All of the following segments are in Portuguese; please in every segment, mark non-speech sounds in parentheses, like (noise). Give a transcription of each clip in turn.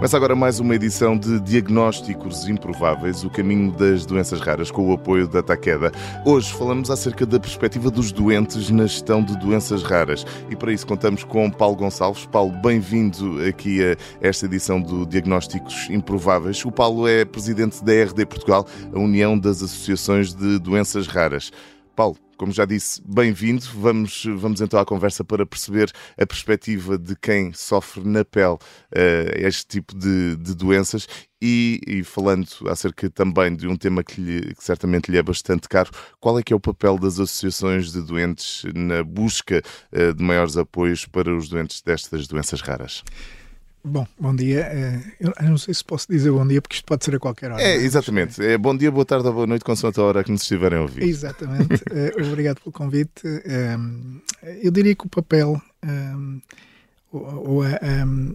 Começa agora mais uma edição de Diagnósticos Improváveis, o caminho das doenças raras, com o apoio da Taqueda. Hoje falamos acerca da perspectiva dos doentes na gestão de doenças raras. E para isso contamos com Paulo Gonçalves. Paulo, bem-vindo aqui a esta edição do Diagnósticos Improváveis. O Paulo é presidente da RD Portugal, a União das Associações de Doenças Raras. Paulo, como já disse, bem-vindo. Vamos, vamos então à conversa para perceber a perspectiva de quem sofre na pele uh, este tipo de, de doenças e, e, falando acerca também de um tema que, lhe, que, certamente lhe é bastante caro, qual é que é o papel das associações de doentes na busca uh, de maiores apoios para os doentes destas doenças raras? Bom, bom dia. Eh, eu não sei se posso dizer bom dia, porque isto pode ser a qualquer hora. É, é? exatamente. É bom dia, boa tarde ou boa noite, consoante a hora que nos estiverem a ouvir. Exatamente. (laughs) Eh, obrigado pelo convite. Ehm, eu diria que o papel, ehm, ou a, ehm,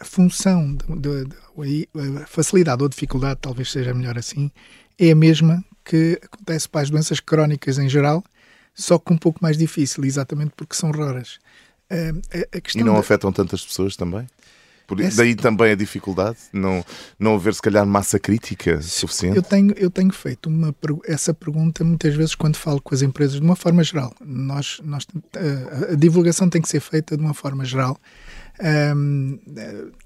a função, de, a facilidade ou dificuldade, talvez seja melhor assim, é a mesma que acontece para as doenças crónicas em geral, só que um pouco mais difícil, exatamente porque são raras. A, a e não afetam tantas pessoas também? Por, Essa... Daí também a dificuldade, não, não haver se calhar massa crítica suficiente? Eu tenho, eu tenho feito uma, essa pergunta muitas vezes quando falo com as empresas, de uma forma geral. Nós, nós, a, a divulgação tem que ser feita de uma forma geral. Um,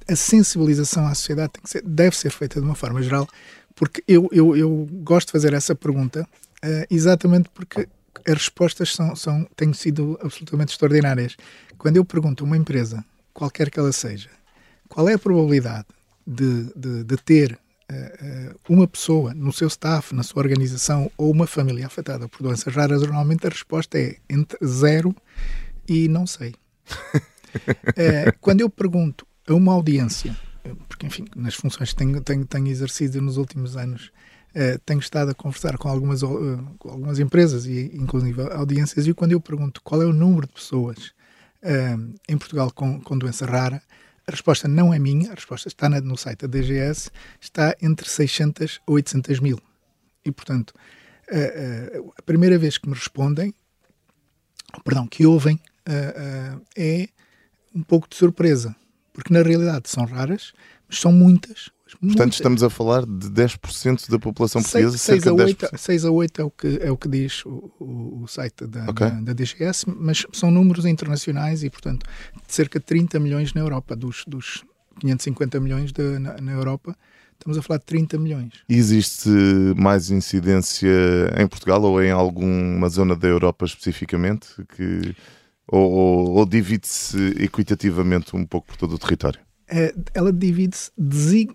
a sensibilização à sociedade ser, deve ser feita de uma forma geral, porque eu, eu, eu gosto de fazer essa pergunta uh, exatamente porque as respostas são, são, têm sido absolutamente extraordinárias. Quando eu pergunto a uma empresa, qualquer que ela seja, qual é a probabilidade de, de, de ter uh, uma pessoa no seu staff, na sua organização ou uma família afetada por doenças raras, normalmente a resposta é entre zero e não sei. uh, (laughs) quando eu pergunto a uma audiência, porque enfim, nas funções que tenho, tenho, tenho exercido nos últimos anos, Uh, tenho estado a conversar com algumas, uh, com algumas empresas e inclusive audiências e quando eu pergunto qual é o número de pessoas uh, em Portugal com, com doença rara, a resposta não é minha, a resposta está no site da DGS, está entre 600 a 800 mil. E, portanto, a primeira vez que me respondem, perdão, que ouvem, é um pouco de surpresa, porque na realidade são raras, mas são muitas, Portanto, estamos a falar de 10% da população portuguesa, 6, cerca de 10%. 6 a 8 é o que, é o que diz o, o, o site da, okay. da, da, DGS, mas são números internacionais e, portanto, cerca de 30 milhões na Europa, dos, dos 550 milhões de, na, na Europa, estamos a falar de 30 milhões. Existe mais incidência em Portugal ou em alguma zona da Europa especificamente? Que, ou, ou, ou divide-se equitativamente um pouco por todo o território? É, ela divide-se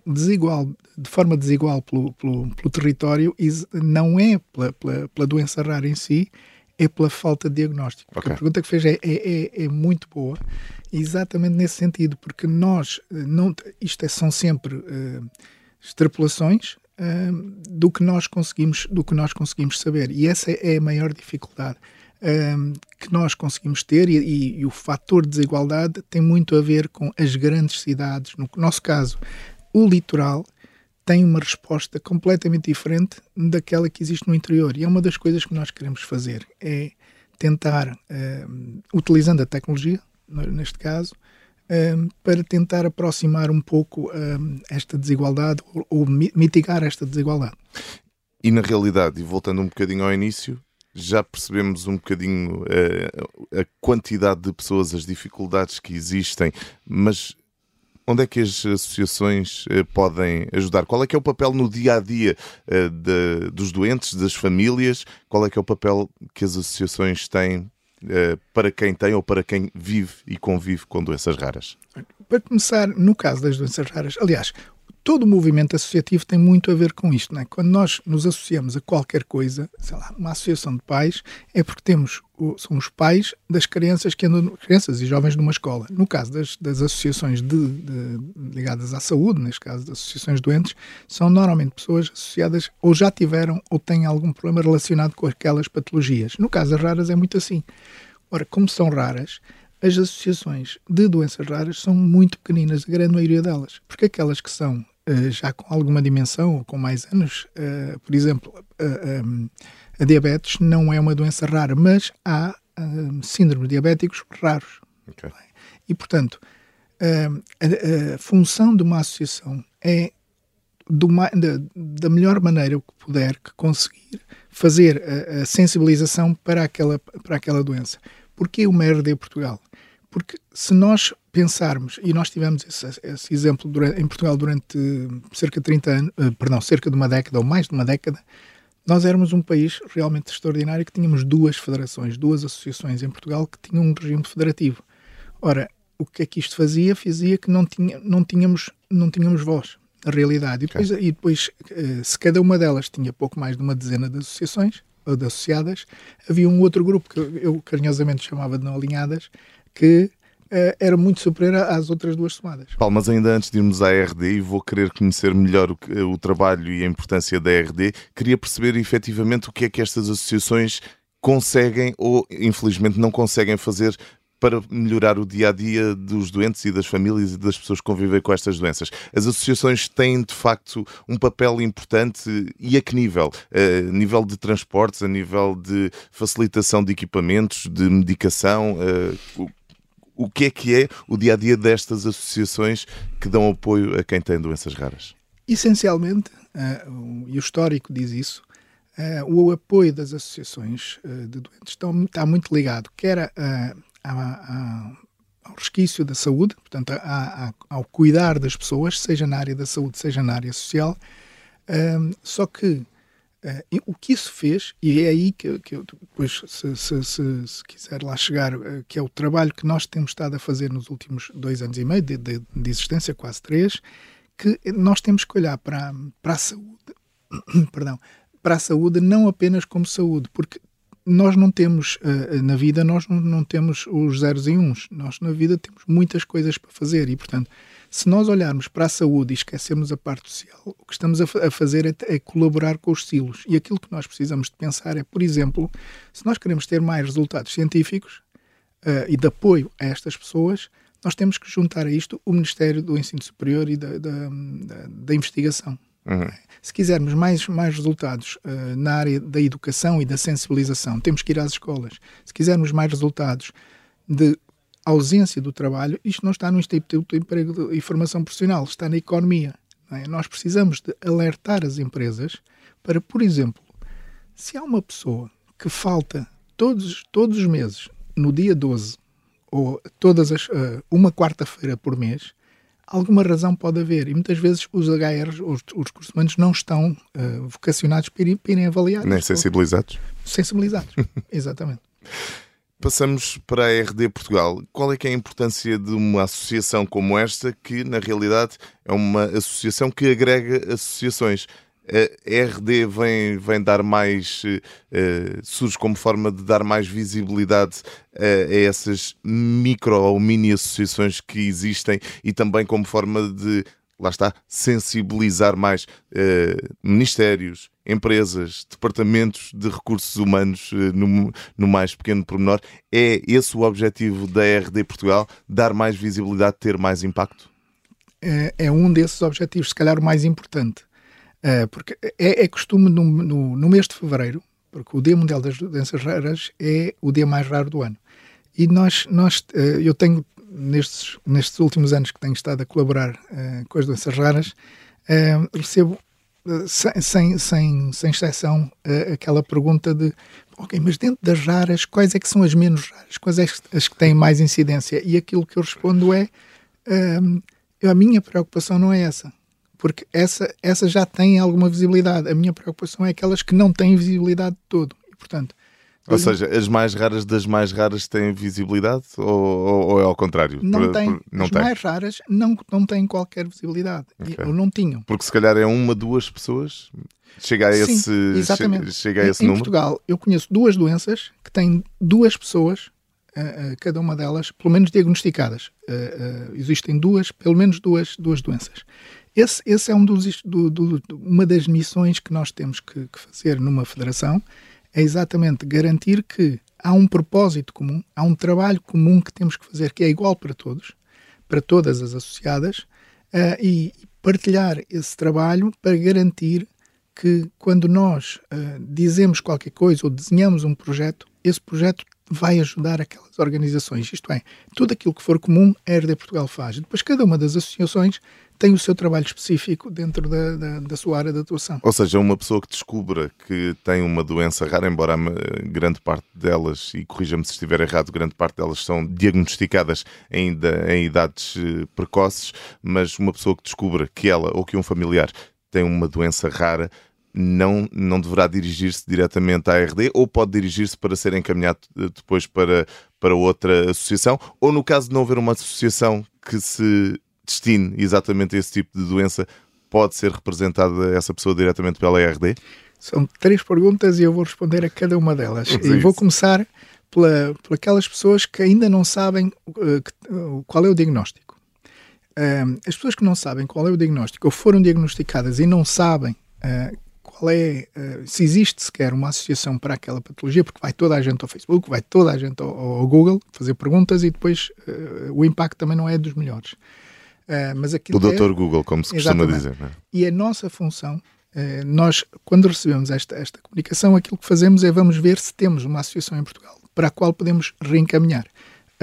desigual, de forma desigual pelo, pelo, pelo território e não é pela, pela, pela, doença rara em si, é pela falta de diagnóstico. Okay. A pergunta que fez é, é, é, é, muito boa, exatamente nesse sentido, porque nós, não, isto é, são sempre uh, extrapolações uh, do, que nós conseguimos, do que nós conseguimos saber, e essa é a maior dificuldade um, que nós conseguimos ter e, e, e, o fator de desigualdade tem muito a ver com as grandes cidades. No nosso caso, o litoral tem uma resposta completamente diferente daquela que existe no interior. E é uma das coisas que nós queremos fazer, é tentar, um, utilizando a tecnologia, neste caso, um, para tentar aproximar um pouco esta desigualdade ou, ou mitigar esta desigualdade. E na realidade, e voltando um bocadinho ao início, já percebemos um bocadinho uh, a quantidade de pessoas, as dificuldades que existem, mas onde é que as associações uh, podem ajudar? Qual é que é o papel no dia a dia uh, de, dos doentes, das famílias? Qual é que é o papel que as associações têm para quem tem ou para quem vive e convive com doenças raras? Para começar, no caso das doenças raras, aliás, todo o movimento associativo tem muito a ver com isto. Não é? Quando nós nos associamos a qualquer coisa, sei lá, uma associação de pais, é porque temos são os pais das crianças que andam, crianças e jovens numa escola. No caso das, das associações de, de, ligadas à saúde, neste caso das associações doentes, são normalmente pessoas associadas ou já tiveram ou têm algum problema relacionado com aquelas patologias. No caso das raras é muito assim. Ora, como são raras, as associações de doenças raras são muito pequeninas, a grande maioria delas, porque aquelas que são já com alguma dimensão ou com mais anos, uh, por exemplo, a diabetes não é uma doença rara, mas há síndromes diabéticos raros. Okay. E, portanto, a, função de uma associação é da, melhor maneira que puder que conseguir fazer a, a, sensibilização para aquela, para aquela doença. Porquê uma RD Portugal? Porque se nós pensarmos, e nós tivemos esse, esse exemplo durante, em Portugal durante cerca de 30 anos, uh, perdão, cerca de uma década ou mais de uma década, nós éramos um país realmente extraordinário que tínhamos duas federações, duas associações em Portugal que tinham um regime federativo. Ora, o que é que isto fazia? Fazia que não, tinha, não, tínhamos, não tínhamos voz, na realidade. E depois, okay. e depois, eh, se cada uma delas tinha pouco mais de uma dezena de associações, ou de associadas, havia um outro grupo que eu carinhosamente chamava de não alinhadas, que era muito superior às outras duas somadas. Paulo, mas ainda antes de irmos à RD, e vou querer conhecer melhor o, o trabalho e a importância da RD, queria perceber efetivamente o que é que estas associações conseguem ou infelizmente não conseguem fazer para melhorar o dia a dia dos doentes e das famílias e das pessoas que convivem com estas doenças. As associações têm de facto um papel importante e a que nível? A nível de transportes, a nível de facilitação de equipamentos, de medicação? O que é que é o dia a dia destas associações que dão apoio a quem tem doenças raras? Essencialmente, uh, e o histórico diz isso, uh, o apoio das associações uh, de doentes estão, está muito ligado, quer a, ao resquício da saúde, portanto, a, a, ao cuidar das pessoas, seja na área da saúde, seja na área social. Só que uh, o que isso fez, e é aí que, que eu depois, se, se, se, se, quiser lá chegar, uh, que é o trabalho que nós temos estado a fazer nos últimos dois anos e meio de, de, de existência, quase três, que nós temos que olhar para, para a saúde, (clears throat) perdão, para a saúde não apenas como saúde, porque nós não temos, uh, na vida, nós não, temos os zeros e uns. Nós, na vida, temos muitas coisas para fazer e, portanto, se nós olharmos para a saúde e esquecermos a parte social, o que estamos a, fazer é, é, colaborar com os silos. E aquilo que nós precisamos de pensar é, por exemplo, se nós queremos ter mais resultados científicos uh, e de apoio a estas pessoas, nós temos que juntar a isto o Ministério do Ensino Superior e da, da, da, da Investigação. Uhum. Se quisermos mais, mais resultados uh, na área da educação e da sensibilização, temos que ir às escolas. Se quisermos mais resultados de ausência do trabalho, isto não está no Instituto de Emprego e Formação Profissional, está na economia. É? Nós precisamos de alertar as empresas para, por exemplo, se há uma pessoa que falta todos, todos os meses, no dia 12, ou todas as, uh, uma quarta-feira por mês, alguma razão pode haver. E muitas vezes os HRs, os, os recursos humanos, não estão uh, vocacionados para, ir, para irem avaliar. Nem sensibilizados. Sensibilizados, (laughs) exatamente. Passamos para a RD Portugal. Qual é que é a importância de uma associação como esta, que na realidade é uma associação que agrega associações? A RD vem, vem dar mais, uh, surge como forma de dar mais visibilidade a essas micro ou mini associações que existem e também como forma de, lá está, sensibilizar mais uh, ministérios, empresas, departamentos de recursos humanos no, no mais pequeno pormenor. É esse o objetivo da RD Portugal? Dar mais visibilidade, ter mais impacto? É, é um desses objetivos, se calhar o mais importante Uh, porque é, é costume no, no, no, mês de fevereiro, porque o Dia Mundial das Doenças Raras é o dia mais raro do ano. E nós, nós uh, eu tenho, nestes, nestes últimos anos que tenho estado a colaborar uh, com as doenças raras, recebo sem, sem, sem, sem exceção aquela pergunta de ok, mas dentro das raras, quais é que são as menos raras? Quais é as que têm mais incidência? E aquilo que eu respondo é a minha preocupação não é essa porque essa, essa já tem alguma visibilidade. A minha preocupação é aquelas que não têm visibilidade de todo. E, portanto, ou seja, as mais raras das mais raras têm visibilidade ou, ou, ou é ao contrário? Não têm. As tem. mais raras não, não têm qualquer visibilidade. Okay. Ou não tinham. Porque se calhar é uma, duas pessoas. Chega a Sim, esse, exatamente. chega a esse em, número. Em Portugal, eu conheço duas doenças que têm duas pessoas, uh, uh, cada uma delas, pelo menos diagnosticadas. Uh, existem duas, pelo menos duas, duas doenças. Esse, esse é um dos, do, do, uma das missões que nós temos que, que fazer numa federação, é exatamente garantir que há um propósito comum, há um trabalho comum que temos que fazer que é igual para todos, para todas as associadas, uh, e partilhar esse trabalho para garantir que quando nós uh, dizemos qualquer coisa ou desenhamos um projeto, esse projeto vai ajudar aquelas organizações. Isto é, tudo aquilo que for comum, a RD Portugal faz. Depois, cada uma das associações tem o seu trabalho específico dentro da, da, da, sua área de atuação. Ou seja, uma pessoa que descubra que tem uma doença rara, embora grande parte delas, e corrija-me se estiver errado, grande parte delas são diagnosticadas ainda em idades eh, precoces, mas uma pessoa que descubra que ela ou que um familiar tem uma doença rara, não, não deverá dirigir-se diretamente à RD ou pode dirigir-se para ser encaminhado eh, depois para, para outra associação, ou no caso de não haver uma associação que se destine exatamente a esse tipo de doença, pode ser representada essa pessoa diretamente pela RD? São três perguntas e eu vou responder a cada uma delas. e vou começar pela, por aquelas pessoas que ainda não sabem uh, qual é o diagnóstico. Uh, as pessoas que não sabem qual é o diagnóstico ou foram diagnosticadas e não sabem uh, qual é, se existe sequer uma associação para aquela patologia, porque vai toda a gente ao Facebook, vai toda a gente ao, ao Google fazer perguntas e depois o impacto também não é dos melhores. Uh, mas o doutor é... Google, como se costuma dizer. É? E a nossa função, uh, nós, quando recebemos esta, esta comunicação, aquilo que fazemos é vamos ver se temos uma associação em Portugal para a qual podemos reencaminhar.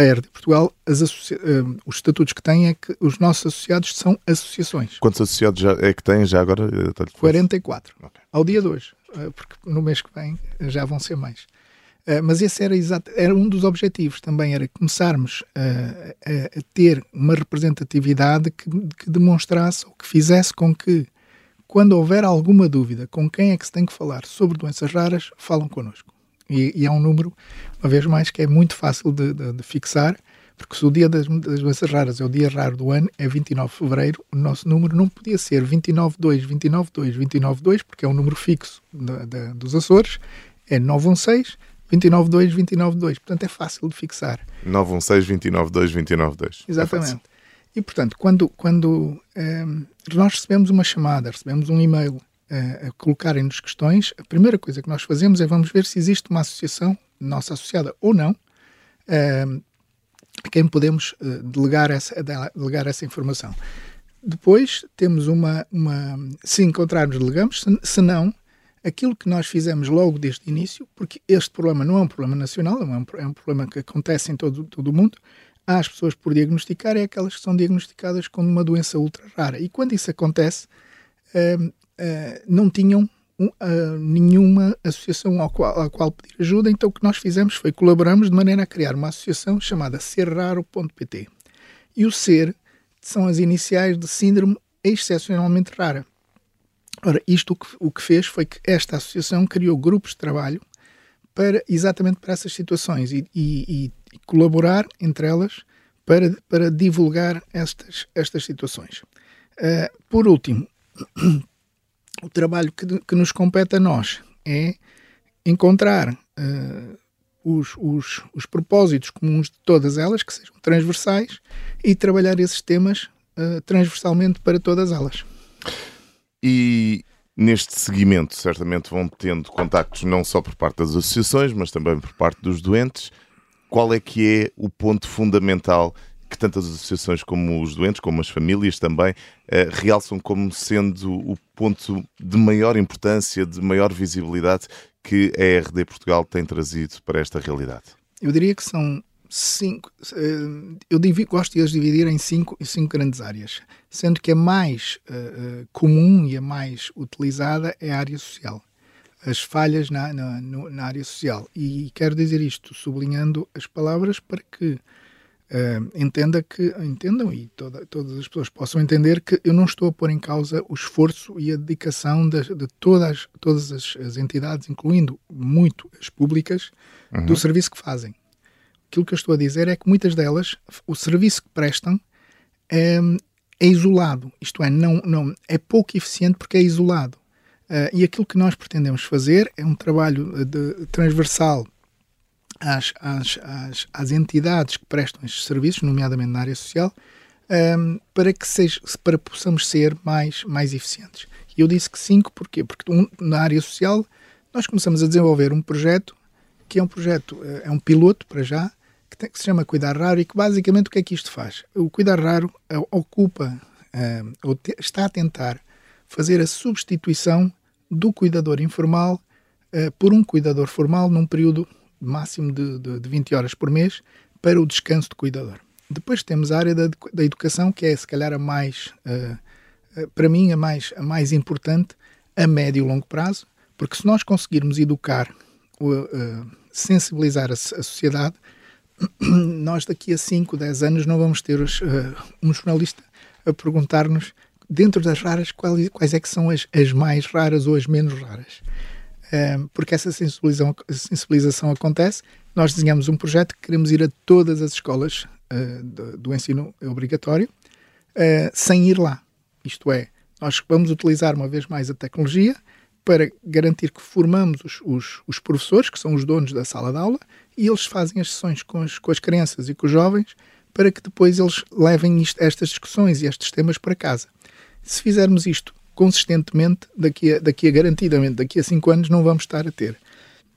A RD Portugal, associa... uh, os estatutos que tem é que os nossos associados são associações. Quantos associados já é que têm já agora? 44. Okay. Ao dia de hoje, porque no mês que vem já vão ser mais. Mas esse era, exato, era um dos objetivos também, era começarmos a, a, a ter uma representatividade que, que, demonstrasse ou que fizesse com que, quando houver alguma dúvida com quem é que se tem que falar sobre doenças raras, falam connosco. E, e é um número, uma vez mais, que é muito fácil de, de, de fixar, porque se o dia das, das, doenças raras é o dia raro do ano, é 29 de fevereiro, o nosso número não podia ser 292, 292, 292, porque é um número fixo da, da, dos Açores, é 916 292, 292. Portanto, é fácil de fixar. 916, 292, 292. Exatamente. É e, portanto, quando, quando eh, nós recebemos uma chamada, recebemos um e-mail a colocarem-nos questões, a primeira coisa que nós fazemos é vamos ver se existe uma associação, nossa associada ou não, eh, a quem podemos delegar, essa, delegar essa informação. Depois temos uma, uma se encontrarmos, delegamos, se, se não, aquilo que nós fizemos logo desde o início, porque este problema não é um problema nacional, é um, é um problema que acontece em todo, todo o mundo, há as pessoas por diagnosticar, é aquelas que são diagnosticadas com uma doença ultra rara. E quando isso acontece, uh, não tinham uh, nenhuma associação ao qual, à qual pedir ajuda, então o que nós fizemos foi colaboramos de maneira a criar uma associação chamada serraro.pt. E o SER são as iniciais de síndrome excepcionalmente rara. Ora, isto o que, o que fez foi que esta associação criou grupos de trabalho para exatamente para essas situações e, e, e colaborar entre elas para, para divulgar estas, estas situações. Uh, por último, o trabalho que, que, nos compete a nós é encontrar uh, os, os, os propósitos comuns de todas elas, que sejam transversais, e trabalhar esses temas uh, transversalmente para todas elas. E neste seguimento, certamente vão tendo contactos não só por parte das associações, mas também por parte dos doentes. Qual é que é o ponto fundamental que tantas associações como os doentes, como as famílias também, eh, realçam como sendo o ponto de maior importância, de maior visibilidade que a RD Portugal tem trazido para esta realidade? Eu diria que são cinco. Eh, eu gosto de as dividir em cinco, cinco grandes áreas, sendo que a mais uh, comum e a mais utilizada é a área social. As falhas na, na, na, área social. E quero dizer isto sublinhando as palavras para que uh, entenda que, entendam e toda, todas as pessoas possam entender que eu não estou a pôr em causa o esforço e a dedicação de, de todas, todas as, as, entidades, incluindo muito as públicas, uhum. do serviço que fazem aquilo que eu estou a dizer é que muitas delas, o serviço que prestam é, é isolado, isto é, não, não, é pouco eficiente porque é isolado. Uh, e aquilo que nós pretendemos fazer é um trabalho de, transversal às, às, às, às, entidades que prestam estes serviços, nomeadamente na área social, um, para que seja, para possamos ser mais, mais eficientes. E eu disse que cinco, porquê? Porque um, na área social nós começamos a desenvolver um projeto que é um projeto, eh, é um piloto para já, que, tem, que, se chama Cuidar Raro e que basicamente o que é que isto faz? O Cuidar Raro uh, ocupa, uh, ou te, está a tentar fazer a substituição do cuidador informal uh, por um cuidador formal num período máximo de, de, de 20 horas por mês para o descanso do cuidador. Depois temos a área da, da educação, que é se calhar a mais, uh, para mim, a mais, a mais importante a médio e longo prazo, porque se nós conseguirmos educar, uh, sensibilizar a, a, sociedade, (coughs) nós daqui a 5, 10 anos não vamos ter os, um jornalista a perguntar-nos dentro das raras quais, quais é que são as, as mais raras ou as menos raras. Porque essa sensibilização, sensibilização acontece. Nós desenhamos um projeto que queremos ir a todas as escolas uh, do, do, ensino obrigatório uh, sem ir lá. Isto é, nós vamos utilizar uma vez mais a tecnologia para garantir que formamos os, os, os, professores, que são os donos da sala de aula, e eles fazem as sessões com as, com as crianças e com os jovens para que depois eles levem isto, estas discussões e estes temas para casa. Se fizermos isto consistentemente, daqui a, daqui a garantidamente, daqui a cinco anos, não vamos estar a ter.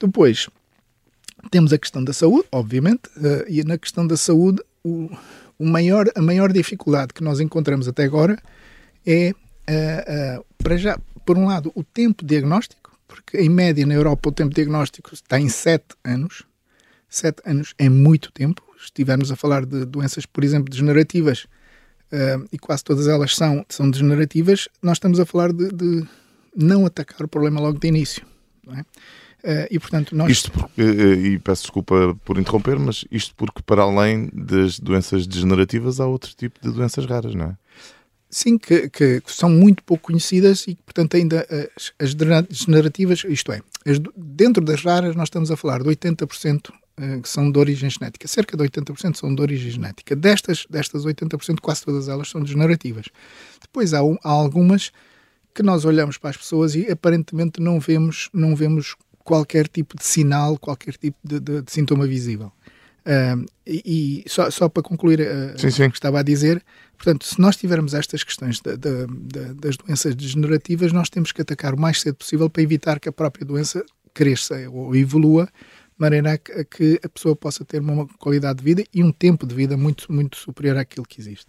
Depois, temos a questão da saúde, obviamente, uh, e na questão da saúde, o, o, maior, a maior dificuldade que nós encontramos até agora é, uh, uh, para já, por um lado, o tempo diagnóstico, porque em média na Europa o tempo diagnóstico está em 7 anos. 7 anos é muito tempo. Estivermos a falar de doenças, por exemplo, degenerativas, uh, e quase todas elas são, são degenerativas, nós estamos a falar de, de não atacar o problema logo de início. É? Uh, e portanto nós... Isto porque, eh, e peço desculpa por interromper, mas isto porque para além das doenças degenerativas há outro tipo de doenças raras, não é? Sim, que, que são muito pouco conhecidas e portanto ainda as, as degenerativas, isto é, as, dentro das raras nós estamos a falar de 80% eh, que são de origem genética. Cerca de 80% são de origem genética. Destas, destas 80%, quase todas elas são degenerativas. Depois há, há algumas que nós olhamos para as pessoas e aparentemente não vemos, não vemos qualquer tipo de sinal, qualquer tipo de, de, de sintoma visível. Uh, e, e só, só, para concluir uh, sim, sim. o que estava a dizer, portanto, se nós tivermos estas questões de, das doenças degenerativas, nós temos que atacar o mais cedo possível para evitar que a própria doença cresça ou evolua, de maneira a que, a pessoa possa ter uma qualidade de vida e um tempo de vida muito, muito superior àquilo que existe.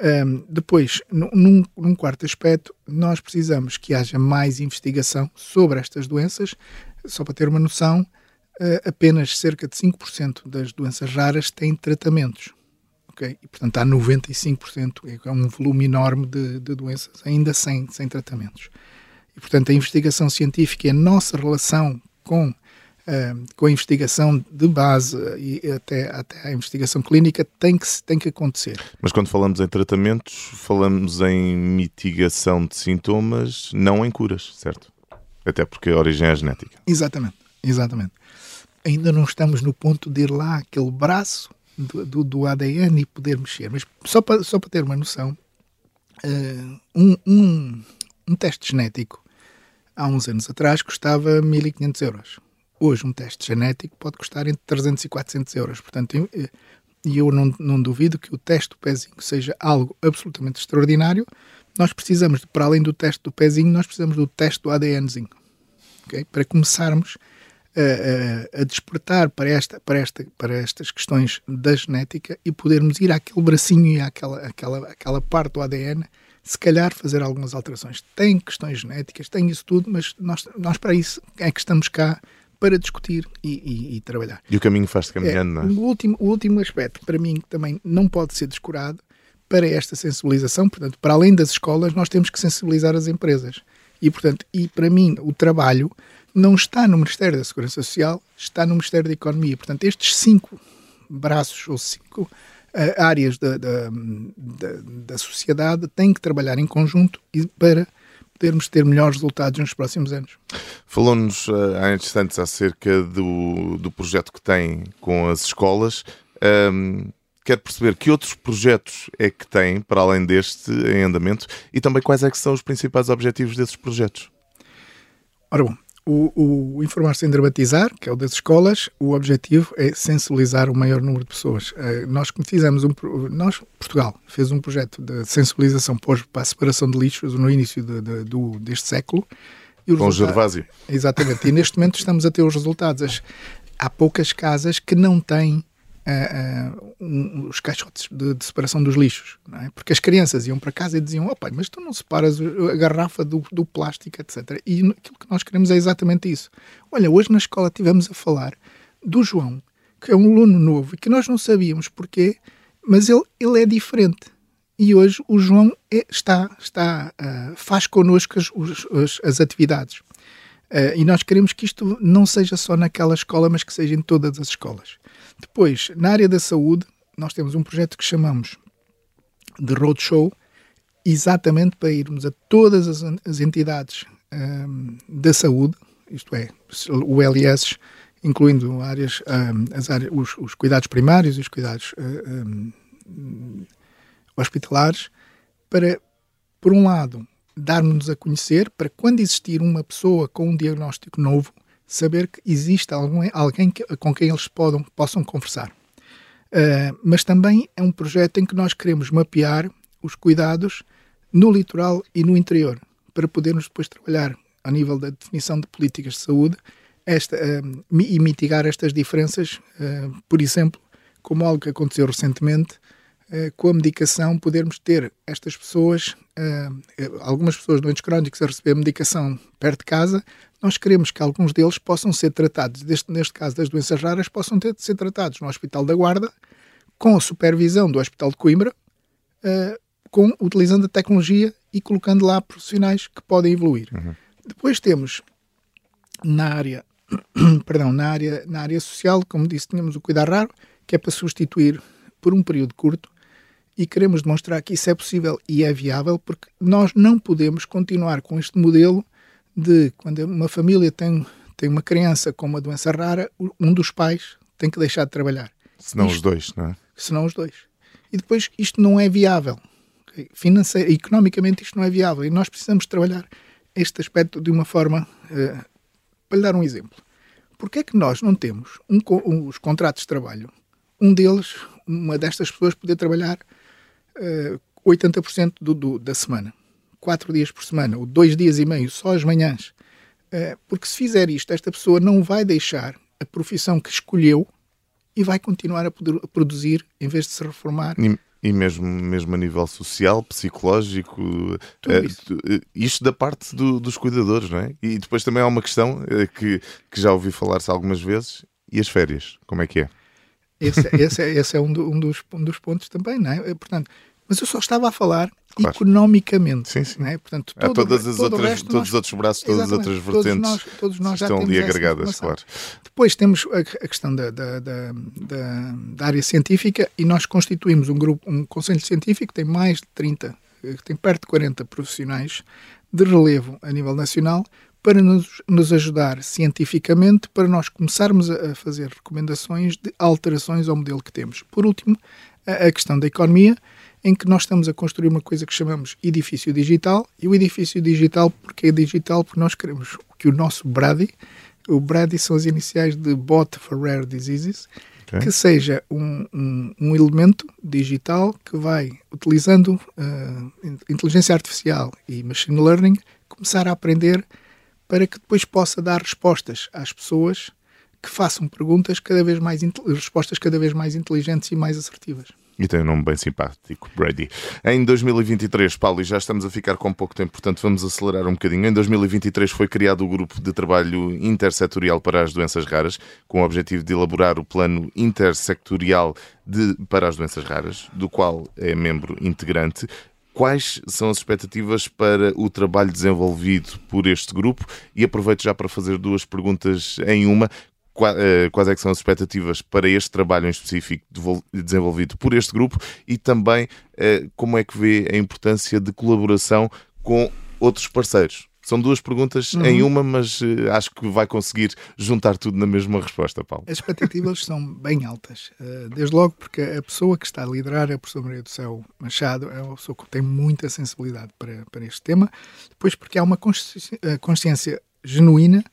Um, depois, num, num, quarto aspecto, nós precisamos que haja mais investigação sobre estas doenças. Só para ter uma noção, uh, apenas cerca de 5% das doenças raras têm tratamentos. Okay? E, portanto, há 95%, é um volume enorme de, de doenças ainda sem, sem tratamentos. E, portanto, a investigação científica e a nossa relação com uh, com a investigação de base e até, até a investigação clínica tem que, tem que acontecer. Mas quando falamos em tratamentos, falamos em mitigação de sintomas, não em curas, certo? Até porque a origem é genética. Exatamente, exatamente. Ainda não estamos no ponto de ir lá aquele braço do, do, do ADN e poder mexer. Mas só para, só para ter uma noção, uh, um, um, um teste genético há uns anos atrás custava 1500 euros. Hoje, um teste genético pode custar entre 300 e 400 euros. Portanto, e eu não, não duvido que o teste do pezinho seja algo absolutamente extraordinário. Nós precisamos, para além do teste do pezinho, nós precisamos do teste do ADNzinho. Okay? Para começarmos a, a, a, despertar para, esta, para, esta, para estas questões da genética e podermos ir àquele bracinho e àquela, àquela, àquela parte do ADN, se calhar fazer algumas alterações. Tem questões genéticas, tem isso tudo, mas nós, nós para isso é que estamos cá para discutir e, e, e trabalhar. E o caminho faz-se caminhando, é, não é? O último, o último aspecto, para mim, também não pode ser descurado para esta sensibilização. Portanto, para além das escolas, nós temos que sensibilizar as empresas. E, portanto, e para mim, o trabalho não está no Ministério da Segurança Social, está no Ministério da Economia. Portanto, estes cinco braços ou cinco uh, áreas da, da, da, da sociedade têm que trabalhar em conjunto e para podermos ter melhores resultados nos próximos anos. Falou-nos uh, há instantes acerca do, do projeto que tem com as escolas. Um, quero perceber que outros projetos é que tem, para além deste, em andamento, e também quais é que são os principais objetivos desses projetos? Ora bom, o, o Informar sem dramatizar, que é o das escolas, o objetivo é sensibilizar o maior número de pessoas. Uh, nós fizemos um, nós, Portugal, fez um projeto de sensibilização para a separação de lixos no início de, de, do, deste século. E Com o Gervásio. Exatamente, e neste momento estamos a ter os resultados. Há poucas casas que não têm uh, um, os caixotes de, de, separação dos lixos, é? porque as crianças iam para casa e diziam: oh, pai, mas tu não separas a garrafa do, do plástico, etc. E aquilo que nós queremos é exatamente isso. Olha, hoje na escola tivemos a falar do João, que é um aluno novo e que nós não sabíamos porquê, mas ele, ele é diferente. E hoje o João é, está, está uh, faz connosco as, as, as atividades. Uh, e nós queremos que isto não seja só naquela escola, mas que seja em todas as escolas. Depois, na área da saúde, nós temos um projeto que chamamos de Roadshow, exatamente para irmos a todas as, entidades um, da saúde, isto é, o LS, incluindo áreas, um, as áreas os, os, cuidados primários e os cuidados um, hospitalares, para, por um lado, dar-nos a conhecer, para quando existir uma pessoa com um diagnóstico novo, saber que existe algum, alguém que, com quem eles podam, possam conversar. Uh, mas também é um projeto em que nós queremos mapear os cuidados no litoral e no interior, para podermos depois trabalhar a nível da definição de políticas de saúde esta, uh, e mitigar estas diferenças, uh, por exemplo, como algo que aconteceu recentemente, com a medicação, podermos ter estas pessoas, algumas pessoas doentes crónicos a receber medicação perto de casa, nós queremos que alguns deles possam ser tratados, deste, neste caso das doenças raras, possam ter de ser tratados no Hospital da Guarda, com a supervisão do Hospital de Coimbra, com, utilizando a tecnologia e colocando lá profissionais que podem evoluir. Uhum. Depois temos na área, (clears throat) perdão, na área, na área social, como disse, tínhamos o cuidar raro, que é para substituir por um período curto e queremos demonstrar que isso é possível e é viável, porque nós não podemos continuar com este modelo de quando uma família tem, tem uma criança com uma doença rara, um dos pais tem que deixar de trabalhar. Senão isto, os dois, não é? Senão os dois. E depois isto não é viável financeira, economicamente isto não é viável e nós precisamos trabalhar este aspecto de uma forma. Uh, para lhe dar um exemplo, porque é que nós não temos um, um, os contratos de trabalho, um deles, uma destas pessoas poder trabalhar uh, 80% do, do, da semana, quatro dias por semana, ou dois dias e meio, só as manhãs, uh, porque se fizer isto, esta pessoa não vai deixar a profissão que escolheu e vai continuar a, poder, a produzir em vez de se reformar. E mesmo, mesmo a nível social, psicológico, uh, isto da parte do, dos cuidadores, não é? E depois também há uma questão uh, que, que já ouvi falar-se algumas vezes: e as férias? Como é que é? Esse, esse é, esse é um, do, um, dos, um dos pontos também, não é? Portanto, mas eu só estava a falar claro. economicamente. Sim, sim. Não é? Portanto, todo, todas as todo outras, todos nós, os outros braços, todas as outras vertentes todos nós, todos nós estão ali agregadas, claro. Depois temos a, a questão da, da, da, da, área científica e nós constituímos um grupo, um conselho científico que tem mais de 30, tem perto de 40 profissionais de relevo a nível nacional para nos, nos ajudar cientificamente para nós começarmos a, a fazer recomendações de alterações ao modelo que temos. Por último, a, a questão da economia em que nós estamos a construir uma coisa que chamamos edifício digital. E o edifício digital, porque é digital? Porque nós queremos que o nosso BRADI, o BRADI são as iniciais de Bot for Rare Diseases, okay. que seja um, um, um, elemento digital que vai, utilizando uh, inteligência artificial e machine learning, começar a aprender para que depois possa dar respostas às pessoas que façam perguntas cada vez mais respostas cada vez mais inteligentes e mais assertivas. E tem um nome bem simpático, Brady. Em 2023, Paulo, e já estamos a ficar com pouco tempo, portanto vamos acelerar um bocadinho. Em 2023 foi criado o Grupo de Trabalho Intersectorial para as Doenças Raras, com o objetivo de elaborar o Plano Intersectorial de, para as Doenças Raras, do qual é membro integrante. Quais são as expectativas para o trabalho desenvolvido por este grupo? E aproveito já para fazer duas perguntas em uma. Eh, quais é são as expectativas para este trabalho em específico desenvolvido por este grupo e também eh, como é que vê a importância de colaboração com outros parceiros. São duas perguntas uhum. em uma, mas uh, acho que vai conseguir juntar tudo na mesma resposta, Paulo. As expectativas são bem altas. Uh, desde logo porque a pessoa que está a liderar é a professora Maria do Céu Machado, é uma pessoa que tem muita sensibilidade para, para este tema. Depois porque há uma consciência, consciência genuína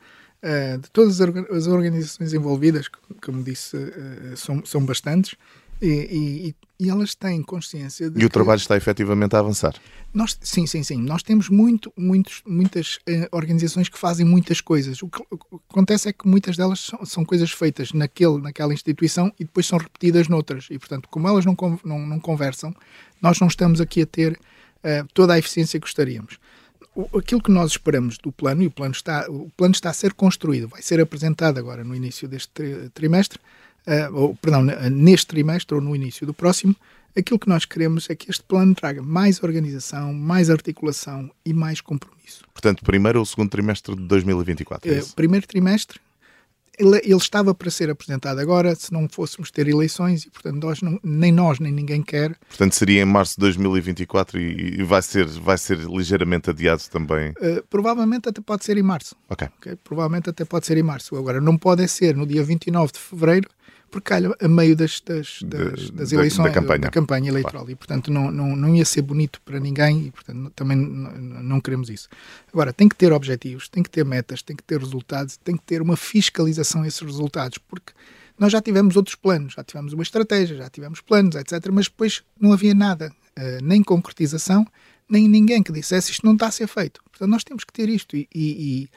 Uh, de todas as organizações envolvidas, como disse, uh, são, são bastantes, e, e, e, elas têm consciência de. E o trabalho está efetivamente a avançar? Nós, sim, sim, sim. Nós temos muito, muitos, muitas uh, organizações que fazem muitas coisas. O que, o que, acontece é que muitas delas são, são, coisas feitas naquele, naquela instituição e depois são repetidas noutras. E, portanto, como elas não, não, não conversam, nós não estamos aqui a ter toda a eficiência que gostaríamos aquilo que nós esperamos do plano, e o plano está, o plano está a ser construído, vai ser apresentado agora no início deste trimestre, uh, ou, perdão, neste trimestre ou no início do próximo, aquilo que nós queremos é que este plano traga mais organização, mais articulação e mais compromisso. Portanto, primeiro ou segundo trimestre de 2024? É uh, primeiro trimestre, ele, ele, estava para ser apresentado agora, se não fôssemos ter eleições, e portanto nós não, nem nós nem ninguém quer. Portanto, seria em março de 2024 e, e vai, ser, vai ser ligeiramente adiado também? Uh, provavelmente até pode ser em março. Ok. okay? Provavelmente até pode ser em março. Agora, não pode ser no dia 29 de fevereiro, porque calha a meio das, das, das, das eleições, da, da, campanha. da, campanha. eleitoral. Claro. E, portanto, não, não, não ia ser bonito para ninguém e, portanto, também não queremos isso. Agora, tem que ter objetivos, tem que ter metas, tem que ter resultados, tem que ter uma fiscalização a esses resultados, porque nós já tivemos outros planos, já tivemos uma estratégia, já tivemos planos, etc., mas depois não havia nada, uh, nem concretização, nem ninguém que dissesse isto não está a ser feito. Portanto, nós temos que ter isto e, e, e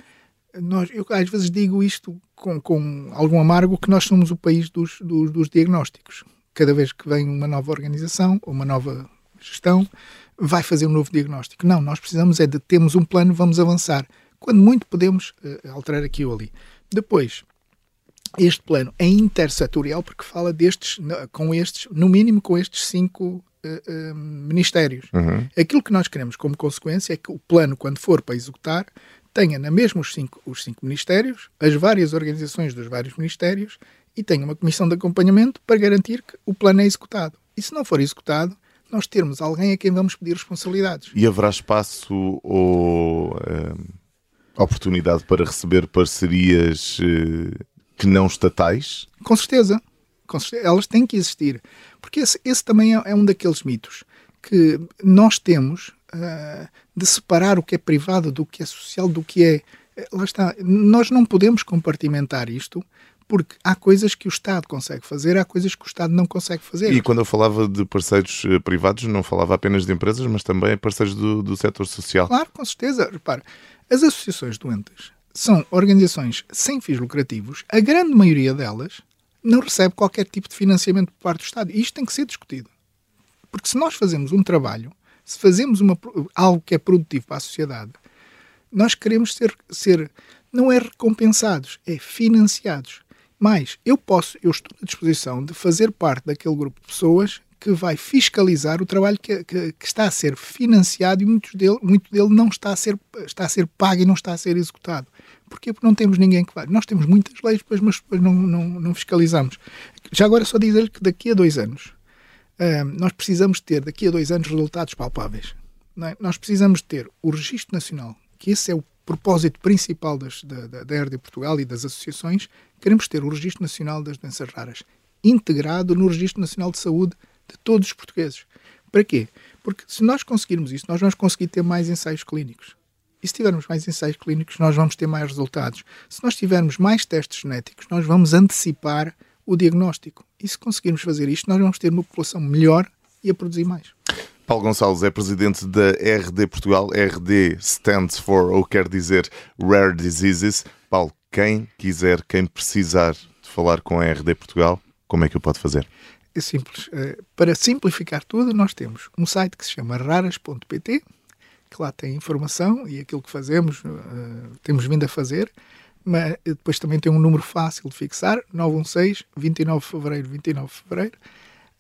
nós, eu às vezes digo isto com, com algum amargo que nós somos o país dos, dos, dos diagnósticos. Cada vez que vem uma nova organização ou uma nova gestão, vai fazer um novo diagnóstico. Não, nós precisamos é de temos um plano, vamos avançar. Quando muito podemos uh, alterar aqui ou ali. Depois, este plano é intersetorial porque fala destes, com estes, no mínimo com estes cinco uh, uh, ministérios. Uhum. Aquilo que nós queremos como consequência é que o plano, quando for para executar, tenha na mesma os cinco, os cinco ministérios, as várias organizações dos vários ministérios e tenha uma comissão de acompanhamento para garantir que o plano é executado. E se não for executado, nós termos alguém a quem vamos pedir responsabilidades. E haverá espaço ou uh, oportunidade para receber parcerias uh, que não estatais? Com certeza. Com certeza. Elas têm que existir. Porque esse, esse também é, é um daqueles mitos que nós temos uh, de separar o que é privado do que é social, do que é. Eh, lá está. Nós não podemos compartimentar isto porque há coisas que o Estado consegue fazer, há coisas que o Estado não consegue fazer. E quando eu falava de parceiros eh, privados, não falava apenas de empresas, mas também parceiros do, do setor social. Claro, com certeza. Repare, as associações doentes são organizações sem fins lucrativos, a grande maioria delas não recebe qualquer tipo de financiamento por parte do Estado. E isto tem que ser discutido. Porque se nós fazemos um trabalho se fazemos uma, algo que é produtivo para a sociedade, nós queremos ser, ser não é recompensados, é financiados. Mas eu posso, eu estou à disposição de fazer parte daquele grupo de pessoas que vai fiscalizar o trabalho que, que, que, está a ser financiado e muito dele, muito dele não está a, ser, está a ser pago e não está a ser executado. Porquê? Porque não temos ninguém que vai. Nós temos muitas leis, mas depois não, não, não fiscalizamos. Já agora só dizer que daqui a dois anos nós precisamos ter, daqui a dois anos, resultados palpáveis. É? Nós precisamos ter o Registro Nacional, que esse é o propósito principal das, da, da, da RD Portugal e das associações. Queremos ter o Registro Nacional das Doenças Raras integrado no Registro Nacional de Saúde de todos os portugueses. Para quê? Porque se nós conseguirmos isso, nós vamos conseguir ter mais ensaios clínicos. E se tivermos mais ensaios clínicos, nós vamos ter mais resultados. Se nós tivermos mais testes genéticos, nós vamos antecipar o diagnóstico. E se conseguirmos fazer isto, nós vamos ter uma população melhor e a produzir mais. Paulo Gonçalves é presidente da RD Portugal. RD stands for, ou quer dizer, Rare Diseases. Paulo, quem quiser, quem precisar de falar com a RD Portugal, como é que o pode fazer? É simples. Eh, para simplificar tudo, nós temos um site que se chama raras.pt, que lá tem informação e aquilo que fazemos, eh, temos vindo a fazer mas depois também tem um número fácil de fixar, 916 29 de fevereiro, 29 de fevereiro.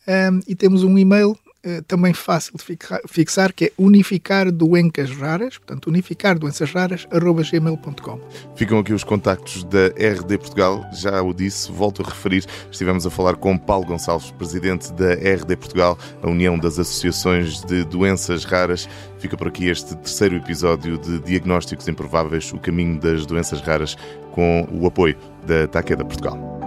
Um, e temos um e-mail uh, também fácil de fixar, que é unificar doenças raras, portanto, unificar doenças raras, gmail.com. Ficam aqui os contactos da RD Portugal, já o disse, volto a referir, estivemos a falar com Paulo Gonçalves, presidente da RD Portugal, a União das Associações de Doenças Raras. Fica por aqui este terceiro episódio de Diagnósticos Improváveis, o caminho das doenças raras, com o apoio da Taqueda Portugal.